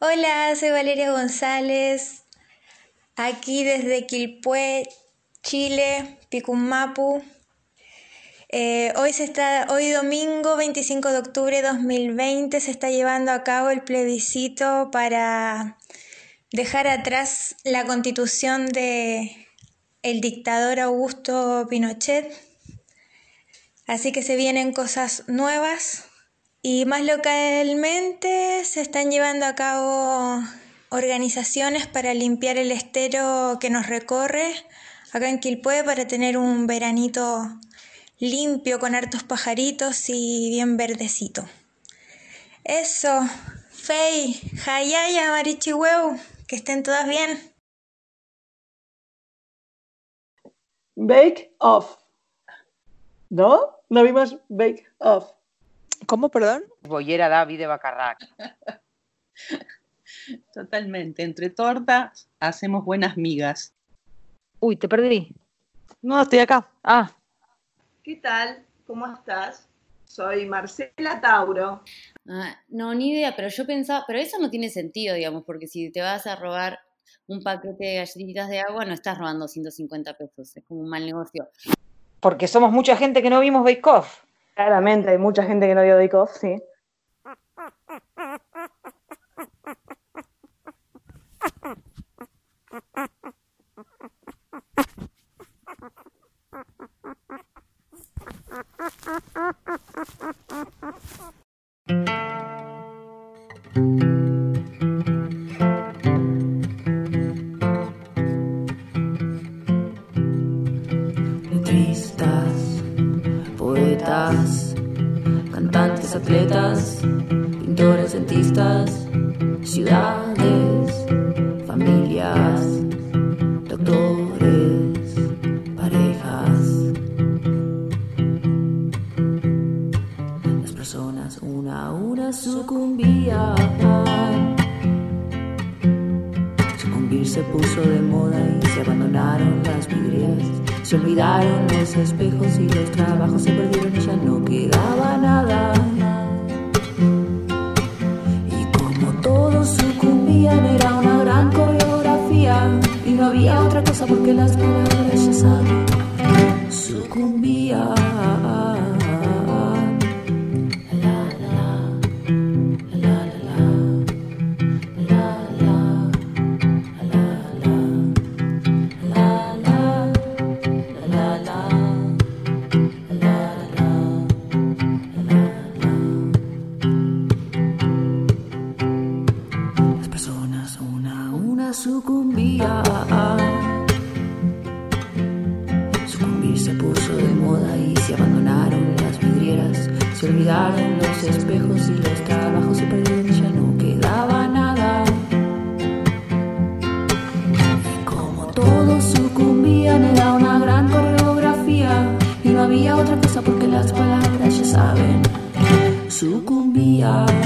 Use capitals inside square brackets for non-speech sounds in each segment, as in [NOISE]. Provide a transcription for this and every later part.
Hola, soy Valeria González, aquí desde Quilpué, Chile, Picumapu. Eh, hoy, se está, hoy domingo 25 de octubre de 2020 se está llevando a cabo el plebiscito para dejar atrás la constitución de el dictador Augusto Pinochet. Así que se vienen cosas nuevas y más localmente se están llevando a cabo organizaciones para limpiar el estero que nos recorre acá en Quilpué para tener un veranito limpio con hartos pajaritos y bien verdecito. Eso, Fey, Hayaya, Marichihueu. Que estén todas bien. Bake Off. ¿No? No vimos Bake Off. ¿Cómo, perdón? Boyera David de Bacarrac. [LAUGHS] Totalmente. Entre tortas hacemos buenas migas. Uy, te perdí. No, estoy acá. Ah. ¿Qué tal? ¿Cómo estás? Soy Marcela Tauro. Ah, no, ni idea, pero yo pensaba, pero eso no tiene sentido, digamos, porque si te vas a robar un paquete de galletitas de agua, no estás robando 150 pesos, es como un mal negocio. Porque somos mucha gente que no vimos Bake Off. Claramente, hay mucha gente que no vio Bake Off, sí. Se puso de moda y se abandonaron las vidrieras. Se olvidaron los espejos y los trabajos se perdieron y ya no quedaba nada. Y como todos sucumbían era una gran coreografía y no había otra cosa porque las palabras ya saben sucumbían. Una a una sucumbían. Sucumbir se puso de moda y se abandonaron las vidrieras. Se olvidaron los espejos y los trabajos se perdieron ya no quedaba nada. Y como todos sucumbían era una gran coreografía y no había otra cosa porque las palabras ya saben sucumbían.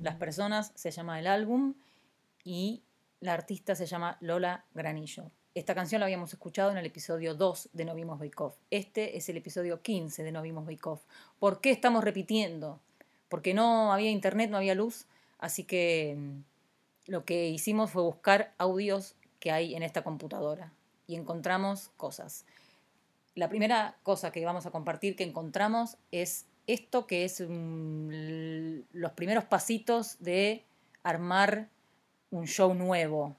Las personas se llama el álbum y la artista se llama Lola Granillo. Esta canción la habíamos escuchado en el episodio 2 de No Vimos Bake. Este es el episodio 15 de No Vimos Bake. ¿Por qué estamos repitiendo? Porque no había internet, no había luz, así que mm, lo que hicimos fue buscar audios que hay en esta computadora y encontramos cosas. La primera cosa que vamos a compartir que encontramos es esto que es los primeros pasitos de armar un show nuevo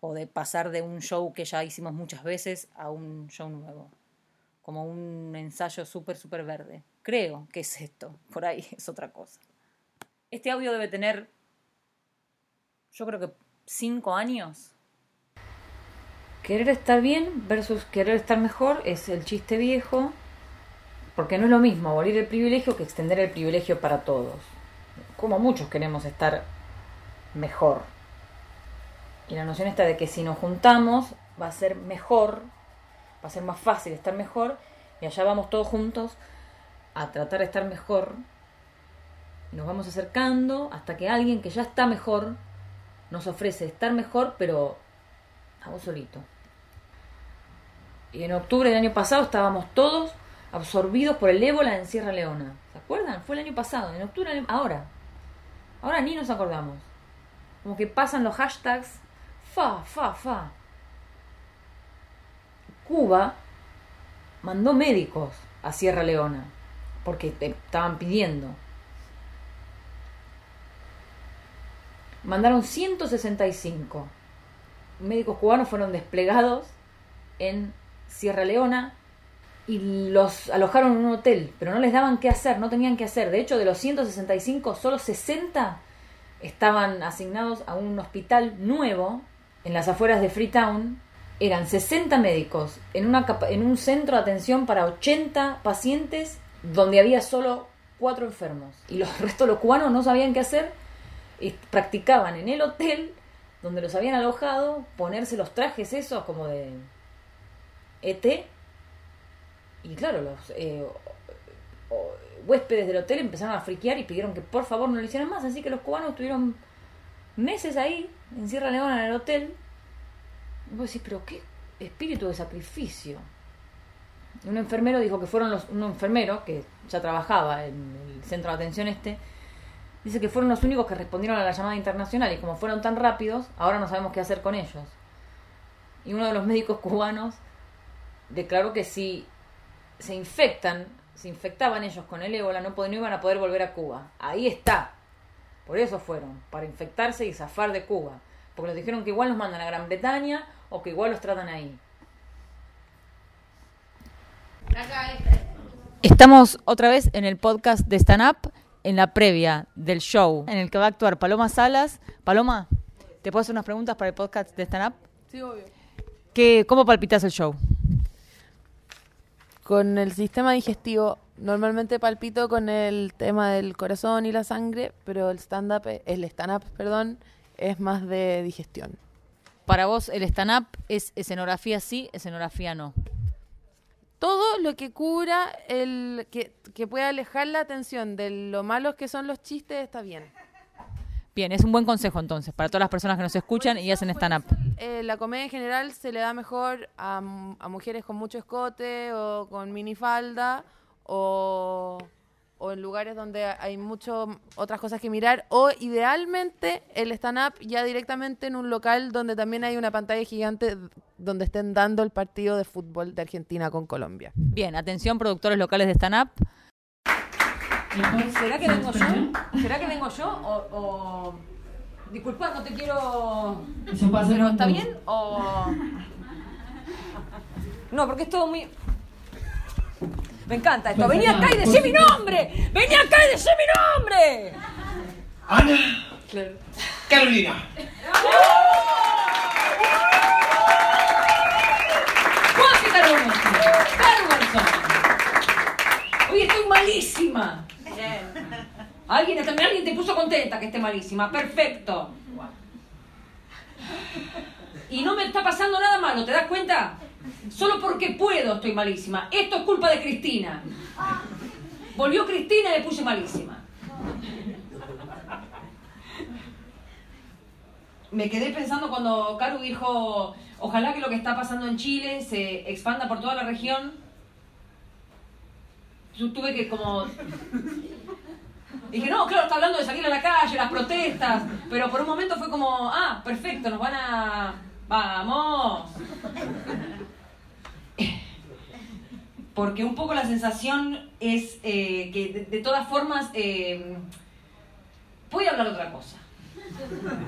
o de pasar de un show que ya hicimos muchas veces a un show nuevo. como un ensayo súper, súper verde. Creo que es esto, por ahí [LAUGHS] es otra cosa. Este audio debe tener, yo creo que cinco años. Querer estar bien versus querer estar mejor es el chiste viejo, porque no es lo mismo abolir el privilegio que extender el privilegio para todos. Como muchos queremos estar mejor. Y la noción esta de que si nos juntamos va a ser mejor, va a ser más fácil estar mejor, y allá vamos todos juntos a tratar de estar mejor. Nos vamos acercando hasta que alguien que ya está mejor nos ofrece estar mejor, pero a vos solito. Y en octubre del año pasado estábamos todos absorbidos por el ébola en Sierra Leona. ¿Se acuerdan? Fue el año pasado, en octubre, ahora. Ahora ni nos acordamos. Como que pasan los hashtags fa, fa, fa. Cuba mandó médicos a Sierra Leona porque te estaban pidiendo. Mandaron 165 médicos cubanos fueron desplegados en Sierra Leona y los alojaron en un hotel, pero no les daban qué hacer, no tenían qué hacer. De hecho, de los 165, solo 60 estaban asignados a un hospital nuevo en las afueras de Freetown. Eran 60 médicos en, una, en un centro de atención para 80 pacientes donde había solo 4 enfermos. Y los [LAUGHS] restos los cubanos no sabían qué hacer y practicaban en el hotel donde los habían alojado ponerse los trajes esos como de ET. Y claro, los eh, huéspedes del hotel empezaron a friquear y pidieron que por favor no lo hicieran más. Así que los cubanos estuvieron meses ahí, en Sierra Leona, en el hotel. Y vos decís, pero qué espíritu de sacrificio. Un enfermero dijo que fueron los, un enfermero que ya trabajaba en el centro de atención este, dice que fueron los únicos que respondieron a la llamada internacional y como fueron tan rápidos, ahora no sabemos qué hacer con ellos. Y uno de los médicos cubanos declaró que si se infectan, se infectaban ellos con el ébola, no, no iban a poder volver a Cuba. Ahí está. Por eso fueron, para infectarse y zafar de Cuba. Porque nos dijeron que igual los mandan a Gran Bretaña o que igual los tratan ahí. Estamos otra vez en el podcast de Stand Up, en la previa del show en el que va a actuar Paloma Salas. Paloma, ¿te puedo hacer unas preguntas para el podcast de Stand Up? Sí, obvio. ¿Qué, ¿Cómo palpitas el show? Con el sistema digestivo, normalmente palpito con el tema del corazón y la sangre, pero el stand-up, el stand-up, perdón, es más de digestión. Para vos, el stand-up es escenografía sí, escenografía no. Todo lo que cura, el que, que pueda alejar la atención de lo malos que son los chistes está bien. Bien, es un buen consejo entonces para todas las personas que nos escuchan y hacen stand-up. Eh, la comedia en general se le da mejor a, a mujeres con mucho escote o con minifalda o, o en lugares donde hay muchas otras cosas que mirar o idealmente el stand-up ya directamente en un local donde también hay una pantalla gigante donde estén dando el partido de fútbol de Argentina con Colombia. Bien, atención productores locales de stand-up. ¿Será que vengo yo? ¿Será que vengo yo? O, o... Disculpa, no te quiero... ¿Pero está bien? O... No, porque es todo muy... Me encanta esto. Vení acá y decí mi nombre. Vení acá y decí mi nombre. Ana Carolina. Carolina. Hoy estoy malísima. Alguien, alguien te puso contenta que esté malísima. Perfecto. Y no me está pasando nada malo, ¿te das cuenta? Solo porque puedo estoy malísima. Esto es culpa de Cristina. Volvió Cristina y le puse malísima. Me quedé pensando cuando Caru dijo, ojalá que lo que está pasando en Chile se expanda por toda la región. Yo tuve que como... Dije, no, claro, está hablando de salir a la calle, las protestas, pero por un momento fue como, ah, perfecto, nos van a... Vamos. Porque un poco la sensación es eh, que de, todas formas eh, voy a hablar otra cosa.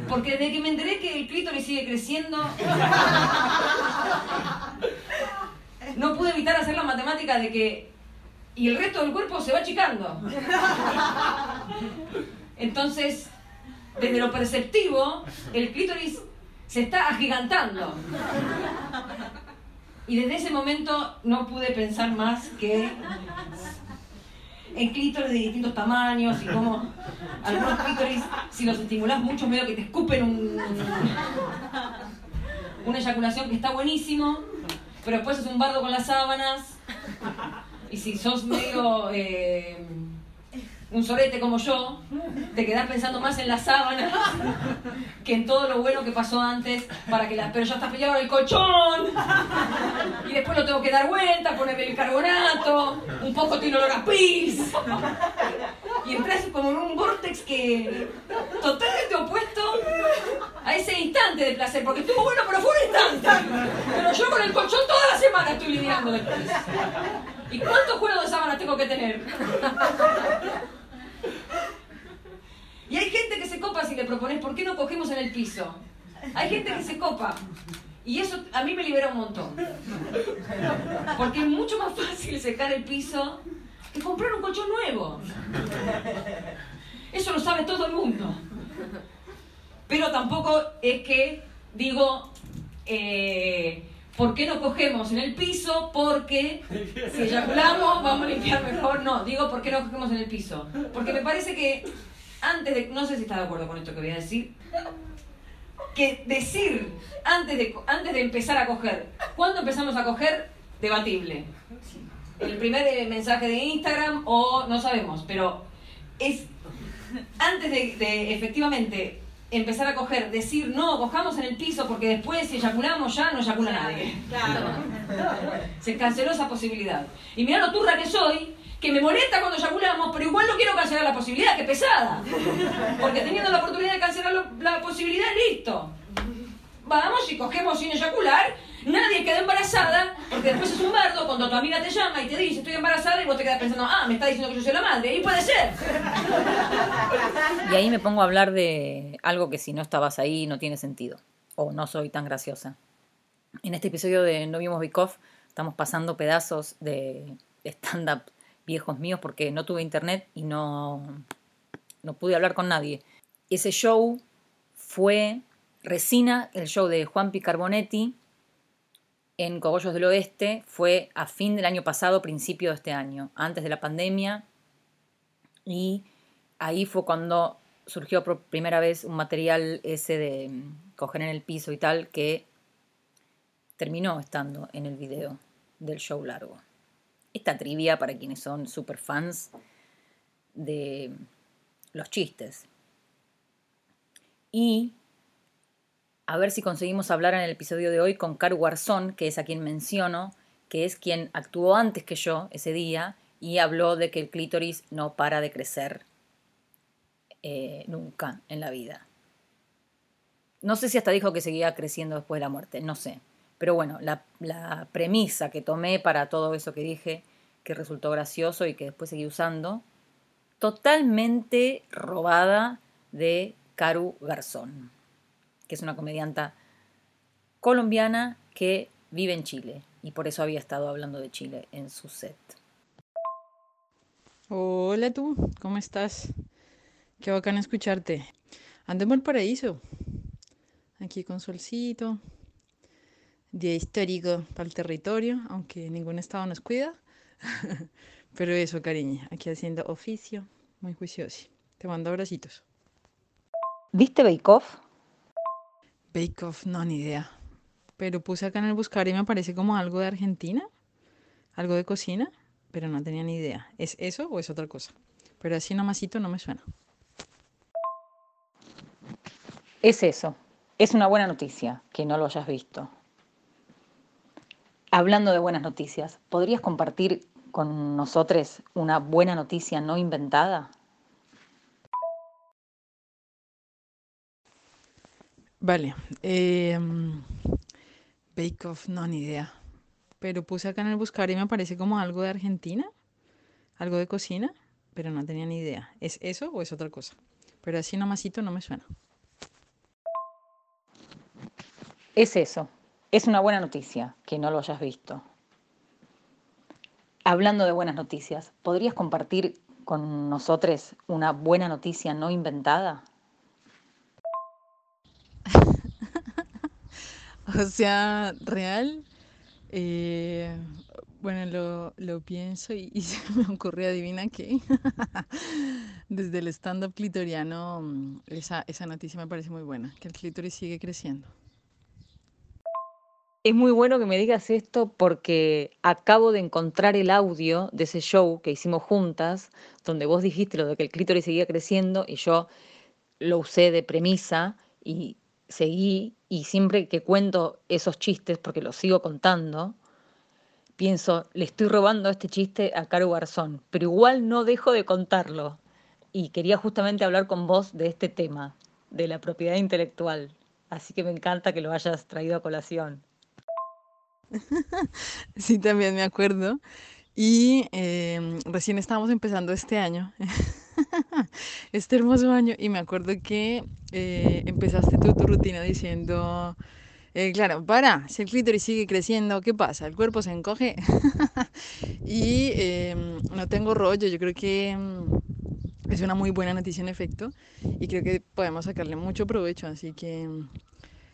Porque desde que me enteré que el clítoris sigue creciendo, no pude evitar hacer la matemática de que. Y el resto del cuerpo se va achicando. Entonces, desde lo perceptivo, el clítoris se está agigantando. Y desde ese momento no pude pensar más que en clítoris de distintos tamaños y como algunos clítoris, si los estimulás mucho, medio que te escupen un, una eyaculación que está buenísimo, pero después es un bardo con las sábanas. Y si sos medio eh, un sorete como yo, te quedás pensando más en las sábanas que en todo lo bueno que pasó antes para que las. Pero ya está pillado el colchón. Y después lo tengo que dar vuelta, ponerle el carbonato, un poco tiene olor a pis. Y entras como en un vortex que totalmente opuesto a ese instante de placer, porque estuvo bueno, pero fue un instante. Pero yo con el colchón toda la semana estoy lidiando después. ¿Y cuántos juegos de sábanas tengo que tener? Y hay gente que se copa si le propones, ¿por qué no cogemos en el piso? Hay gente que se copa. Y eso a mí me libera un montón. Porque es mucho más fácil secar el piso que comprar un colchón nuevo. Eso lo sabe todo el mundo. Pero tampoco es que digo, eh, ¿por qué no cogemos en el piso? Porque si eyaculamos vamos a limpiar mejor. No, digo, ¿por qué no cogemos en el piso? Porque me parece que antes de, no sé si está de acuerdo con esto que voy a decir, que decir antes de, antes de empezar a coger, ¿cuándo empezamos a coger? Debatible. El primer eh, mensaje de Instagram o no sabemos, pero es antes de, de efectivamente empezar a coger, decir no, cojamos en el piso porque después si eyaculamos ya no eyacula nadie. [LAUGHS] Se canceló esa posibilidad. Y mirá lo turra que soy, que me molesta cuando eyaculamos, pero igual no quiero cancelar la posibilidad, que pesada. Porque teniendo la oportunidad de cancelar la posibilidad, listo. Vamos y cogemos sin eyacular, nadie queda embarazada, porque después es un bardo cuando tu amiga te llama y te dice estoy embarazada y vos te quedas pensando, ah, me está diciendo que yo soy la madre, y puede ser. Y ahí me pongo a hablar de algo que si no estabas ahí no tiene sentido. O no soy tan graciosa. En este episodio de No Vimos Off estamos pasando pedazos de stand-up viejos míos porque no tuve internet y no, no pude hablar con nadie. Ese show fue Resina, el show de Juan Picarbonetti en Cogollos del Oeste, fue a fin del año pasado, principio de este año, antes de la pandemia. Y ahí fue cuando surgió por primera vez un material ese de mm, coger en el piso y tal que terminó estando en el video del show largo. Esta trivia para quienes son super fans de los chistes. Y a ver si conseguimos hablar en el episodio de hoy con Caru Garzón, que es a quien menciono, que es quien actuó antes que yo ese día y habló de que el clítoris no para de crecer eh, nunca en la vida. No sé si hasta dijo que seguía creciendo después de la muerte, no sé. Pero bueno, la, la premisa que tomé para todo eso que dije, que resultó gracioso y que después seguí usando, totalmente robada de Caru Garzón, que es una comedianta colombiana que vive en Chile y por eso había estado hablando de Chile en su set. Hola tú, ¿cómo estás? Qué bacán escucharte. Ando en Valparaíso, aquí con solcito, día histórico para el territorio, aunque ningún estado nos cuida. [LAUGHS] Pero eso, cariño, aquí haciendo oficio, muy juicioso. Te mando abracitos. ¿Viste Bake Off? Bake no, ni idea. Pero puse acá en el buscar y me parece como algo de Argentina, algo de cocina, pero no tenía ni idea. ¿Es eso o es otra cosa? Pero así nomasito no me suena. Es eso. Es una buena noticia que no lo hayas visto. Hablando de buenas noticias, ¿podrías compartir con nosotros una buena noticia no inventada? Vale. Eh, Bake Off, no, ni idea. Pero puse acá en el buscar y me parece como algo de Argentina, algo de cocina, pero no tenía ni idea. ¿Es eso o es otra cosa? Pero así nomasito no me suena. Es eso. Es una buena noticia que no lo hayas visto. Hablando de buenas noticias, ¿podrías compartir con nosotros una buena noticia no inventada? [LAUGHS] O sea, real. eh, bueno, lo, lo pienso y, [LAUGHS] se me ocurre, adivina qué. [LAUGHS] Desde el stand-up clitoriano, mm, esa, esa noticia me parece muy buena, que el clítoris sigue creciendo. Es muy bueno que me digas esto porque acabo de encontrar el audio de ese show que hicimos juntas, donde vos dijiste lo de que el clítoris seguía creciendo y yo lo usé de premisa y seguí y siempre que cuento esos chistes, porque los sigo contando, pienso, le estoy robando este chiste a Caro Garzón, pero igual no dejo de contarlo. Y quería justamente hablar con vos de este tema, de la propiedad intelectual. Así que me encanta que lo hayas traído a colación. [LAUGHS] Sí, también me acuerdo. Y em, recién estábamos empezando este año, [LAUGHS] [LAUGHS] este hermoso año, y me acuerdo que eh, empezaste tú tu rutina diciendo, eh, claro, para, si el clítoris sigue creciendo, ¿qué pasa? ¿El cuerpo se encoge? [LAUGHS] Y em, no tengo rollo, yo creo que em, es una muy buena noticia en efecto, y creo que podemos sacarle mucho provecho, así que em,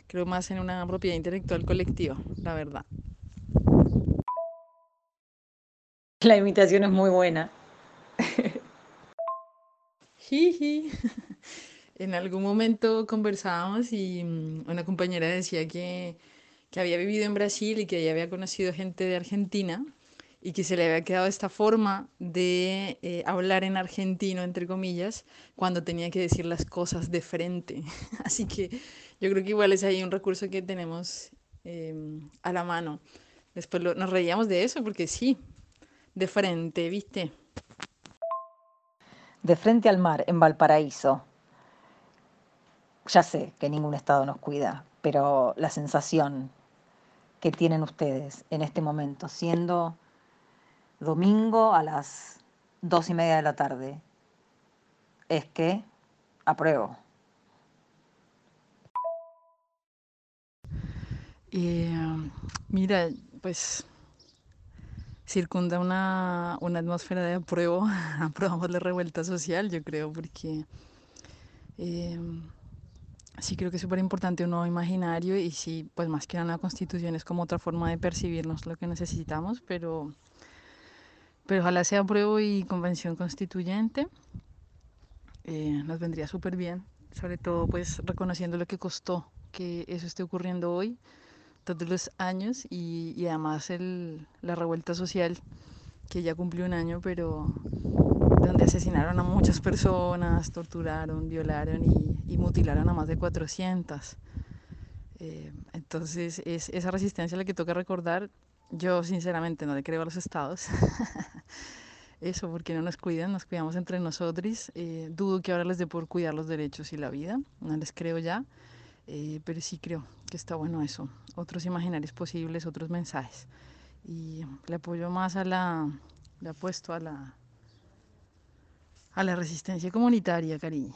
creo más en una propiedad intelectual colectiva, la verdad. La imitación es muy buena. [LAUGHS] Jiji. [LAUGHS] En algún momento conversábamos y mm, una compañera decía que, que había vivido en Brasil y que había conocido gente de Argentina y que se le había quedado esta forma de eh, hablar en argentino, entre comillas, cuando tenía que decir las cosas de frente. [LAUGHS] Así que yo creo que igual es ahí un recurso que tenemos em, a la mano. Después nos reíamos de eso porque sí, de frente, ¿viste? De frente al mar, en Valparaíso. Ya sé que ningún estado nos cuida, pero la sensación que tienen ustedes en este momento, siendo domingo a las dos y media de la tarde, es que apruebo. Eh, mira, pues circunda una, una atmósfera de apruebo, [LAUGHS] aprobamos la revuelta social, yo creo, porque eh, sí creo que es súper importante un nuevo imaginario y sí, pues más que una constitución es como otra forma de percibirnos lo que necesitamos, pero, pero ojalá sea apruebo y convención constituyente, eh, nos vendría súper bien, sobre todo pues reconociendo lo que costó que eso esté ocurriendo hoy todos los años y, y además el, la revuelta social que ya cumplió un año, pero donde asesinaron a muchas personas, torturaron, violaron y, y mutilaron a más de 400. Eh, entonces es esa resistencia la que toca recordar. Yo sinceramente no le creo a los estados. [LAUGHS] Eso, porque no nos cuidan, nos cuidamos entre nosotros. Eh, dudo que ahora les dé por cuidar los derechos y la vida, no les creo ya. Eh, pero sí creo que está bueno eso, otros imaginarios posibles, otros mensajes. Y le apoyo más a la, le apuesto a la, a la resistencia comunitaria, cariño.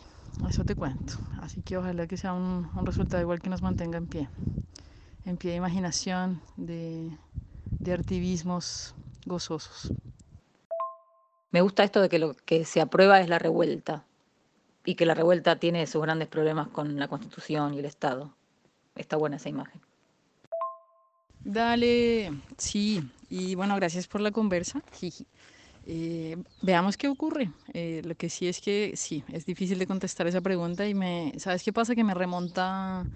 Eso te cuento. Así que ojalá que sea un, un resultado igual que nos mantenga en pie. En pie de imaginación, de, de activismos gozosos. Me gusta esto de que lo que se aprueba es la revuelta y que la revuelta tiene sus grandes problemas con la Constitución y el Estado. Está buena esa imagen. Dale, sí, y bueno, gracias por la conversa. Eh, veamos qué ocurre. Eh, lo que sí es que sí, es difícil de contestar esa pregunta y me, ¿sabes qué pasa? Que me remonta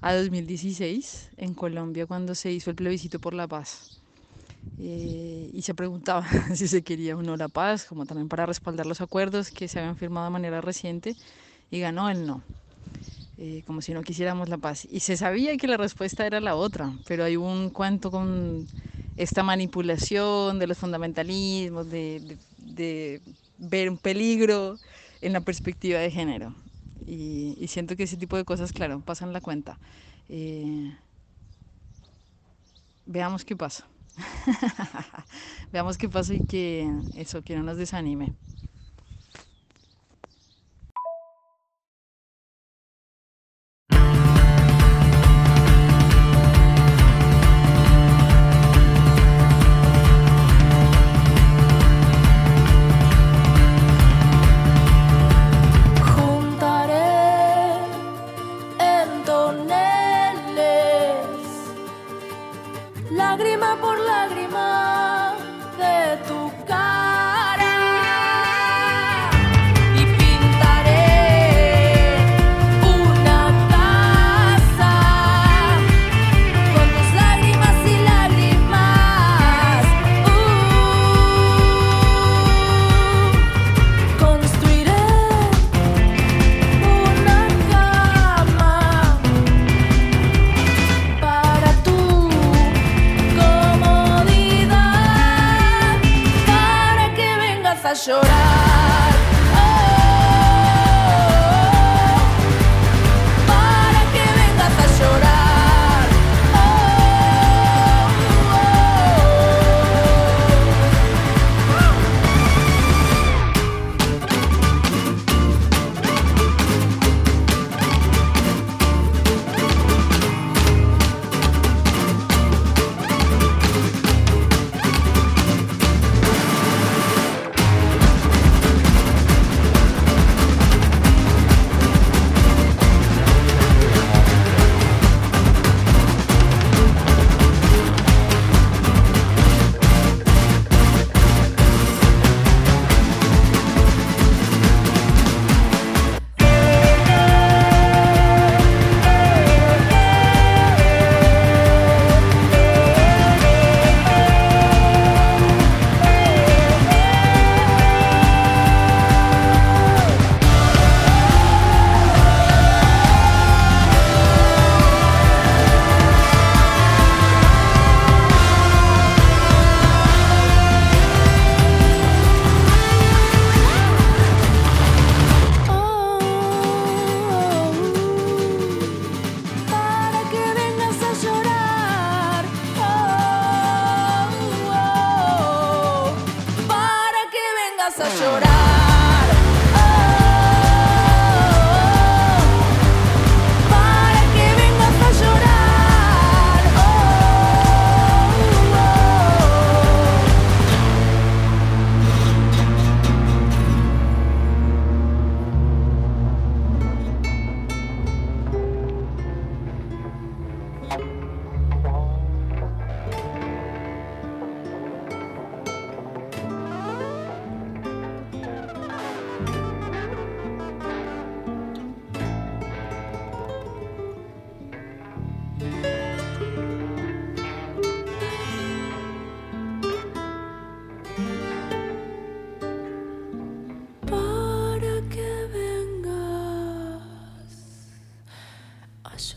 a 2016 en Colombia cuando se hizo el plebiscito por la paz. Eh, y se preguntaba [LAUGHS] si se quería o no la paz, como también para respaldar los acuerdos que se habían firmado de manera reciente, y ganó el no, eh, como si no quisiéramos la paz. Y se sabía que la respuesta era la otra, pero hay un cuento con esta manipulación de los fundamentalismos, de, ver un peligro en la perspectiva de género. Y, y siento que ese tipo de cosas, claro, pasan la cuenta. Eh, veamos qué pasa. [LAUGHS] Veamos qué pasa y que eso, que no nos desanime.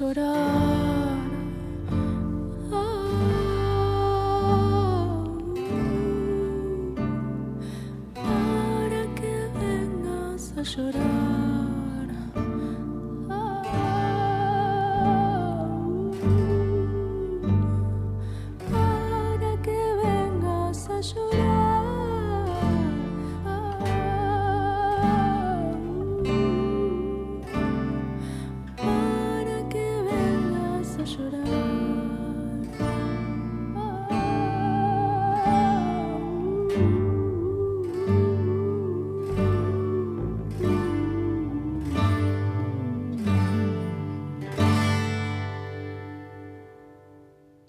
Llorar. Para que vengas a llorar.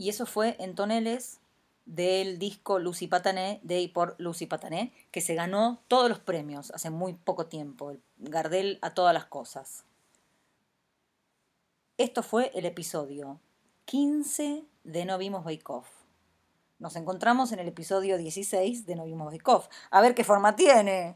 Y eso fue en toneles del disco Lucy Patané, de y por Lucy Patané, que se ganó todos los premios hace muy poco tiempo, el Gardel a todas las cosas. Esto fue el episodio 15 de No Vimos Bake. Nos encontramos en el episodio 16 de No Vimos Bake. A ver qué forma tiene.